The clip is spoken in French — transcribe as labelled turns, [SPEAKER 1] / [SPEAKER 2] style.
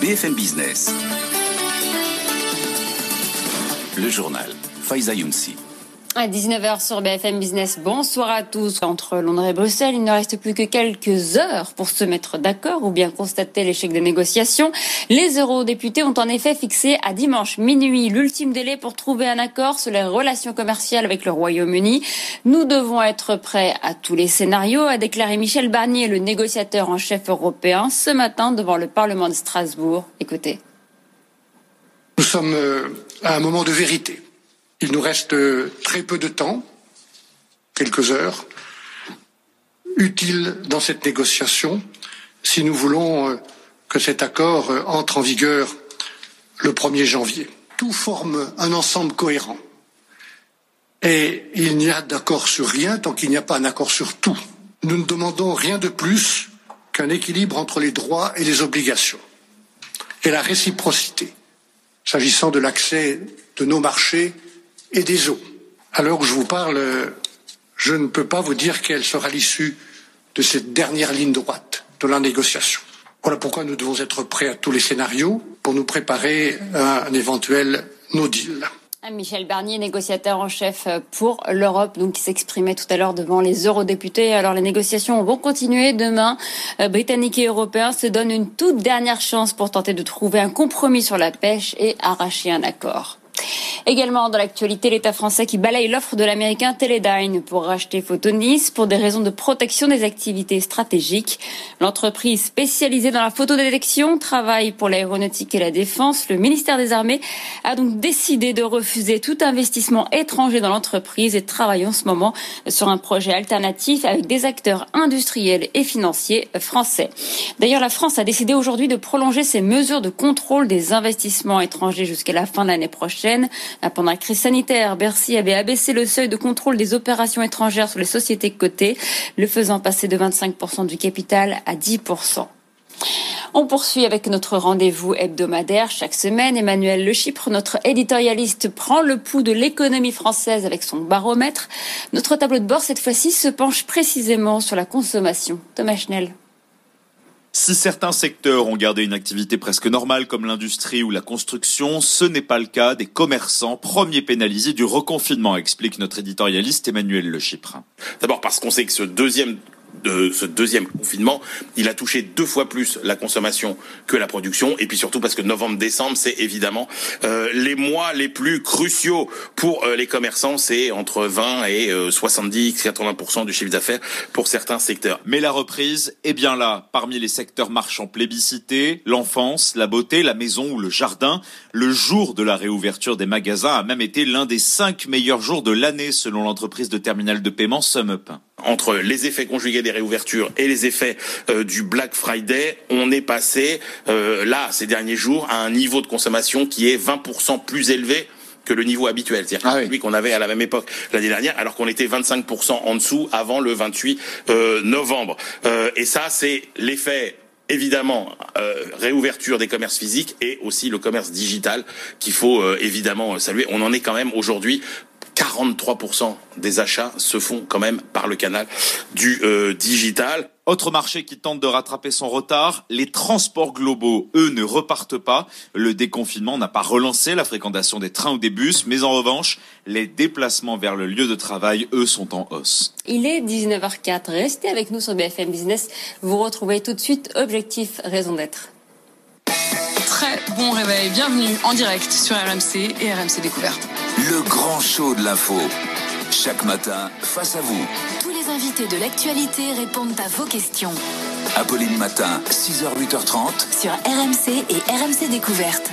[SPEAKER 1] BFM Business. Le journal. Faiza Younsi.
[SPEAKER 2] À 19h sur BFM Business, bonsoir à tous. Entre Londres et Bruxelles, il ne reste plus que quelques heures pour se mettre d'accord ou bien constater l'échec des négociations. Les eurodéputés ont en effet fixé à dimanche minuit l'ultime délai pour trouver un accord sur les relations commerciales avec le Royaume-Uni. Nous devons être prêts à tous les scénarios, a déclaré Michel Barnier, le négociateur en chef européen, ce matin devant le Parlement de Strasbourg. Écoutez.
[SPEAKER 3] Nous sommes euh, à un moment de vérité il nous reste euh, très peu de temps, quelques heures, utiles dans cette négociation si nous voulons euh, que cet accord euh, entre en vigueur le 1er janvier. Tout forme un ensemble cohérent. Et il n'y a d'accord sur rien tant qu'il n'y a pas un accord sur tout. Nous ne demandons rien de plus qu'un équilibre entre les droits et les obligations et la réciprocité, s'agissant de l'accès de nos marchés et des eaux. Alors que je vous parle, je ne peux pas vous dire quelle sera l'issue de cette dernière ligne droite de la négociation. Voilà pourquoi nous devons être prêts à tous les scénarios pour nous préparer à un éventuel no deal.
[SPEAKER 2] Michel Barnier, négociateur en chef pour l'Europe, donc qui s'exprimait tout à l'heure devant les eurodéputés. Alors les négociations vont continuer demain. Euh, Britanniques et Européens se donnent une toute dernière chance pour tenter de trouver un compromis sur la pêche et arracher un accord. Également dans l'actualité, l'État français qui balaye l'offre de l'américain Teledyne pour racheter Photonis pour des raisons de protection des activités stratégiques. L'entreprise spécialisée dans la photodétection travaille pour l'aéronautique et la défense. Le ministère des Armées a donc décidé de refuser tout investissement étranger dans l'entreprise et travaille en ce moment sur un projet alternatif avec des acteurs industriels et financiers français. D'ailleurs, la France a décidé aujourd'hui de prolonger ses mesures de contrôle des investissements étrangers jusqu'à la fin de l'année prochaine. Pendant la crise sanitaire, Bercy avait abaissé le seuil de contrôle des opérations étrangères sur les sociétés cotées, le faisant passer de 25% du capital à 10%. On poursuit avec notre rendez-vous hebdomadaire chaque semaine. Emmanuel Le Chypre, notre éditorialiste, prend le pouls de l'économie française avec son baromètre. Notre tableau de bord, cette fois-ci, se penche précisément sur la consommation. Thomas Schnell.
[SPEAKER 4] Si certains secteurs ont gardé une activité presque normale comme l'industrie ou la construction, ce n'est pas le cas des commerçants, premiers pénalisés du reconfinement, explique notre éditorialiste Emmanuel Le.
[SPEAKER 5] D'abord parce qu'on sait que ce deuxième de ce deuxième confinement, il a touché deux fois plus la consommation que la production, et puis surtout parce que novembre-décembre, c'est évidemment euh, les mois les plus cruciaux pour euh, les commerçants, c'est entre 20 et 70-80% euh, du chiffre d'affaires pour certains secteurs.
[SPEAKER 4] Mais la reprise est bien là, parmi les secteurs marchands plébiscités, l'enfance, la beauté, la maison ou le jardin. Le jour de la réouverture des magasins a même été l'un des cinq meilleurs jours de l'année selon l'entreprise de terminal de paiement SumUp
[SPEAKER 5] entre les effets conjugués des réouvertures et les effets euh, du Black Friday, on est passé euh, là ces derniers jours à un niveau de consommation qui est 20% plus élevé que le niveau habituel, c'est-à-dire ah celui qu'on avait à la même époque l'année dernière, alors qu'on était 25% en dessous avant le 28 euh, novembre. et ça, c'est l'effet évidemment réouverture des commerces physiques et aussi le commerce digital qu'il faut évidemment saluer. On en est quand même aujourd'hui 43% des achats se font quand même par le canal du euh, digital.
[SPEAKER 4] Autre marché qui tente de rattraper son retard, les transports globaux, eux, ne repartent pas. Le déconfinement n'a pas relancé la fréquentation des trains ou des bus, mais en revanche, les déplacements vers le lieu de travail, eux, sont en hausse.
[SPEAKER 2] Il est 19h04. Restez avec nous sur BFM Business. Vous retrouvez tout de suite Objectif Raison d'être.
[SPEAKER 6] Très bon réveil. Bienvenue en direct sur RMC et RMC Découverte.
[SPEAKER 1] Le grand show de l'info. Chaque matin, face à vous.
[SPEAKER 7] Tous les invités de l'actualité répondent à vos questions.
[SPEAKER 1] Apolline Matin, 6h, 8h30.
[SPEAKER 7] Sur RMC et RMC Découverte.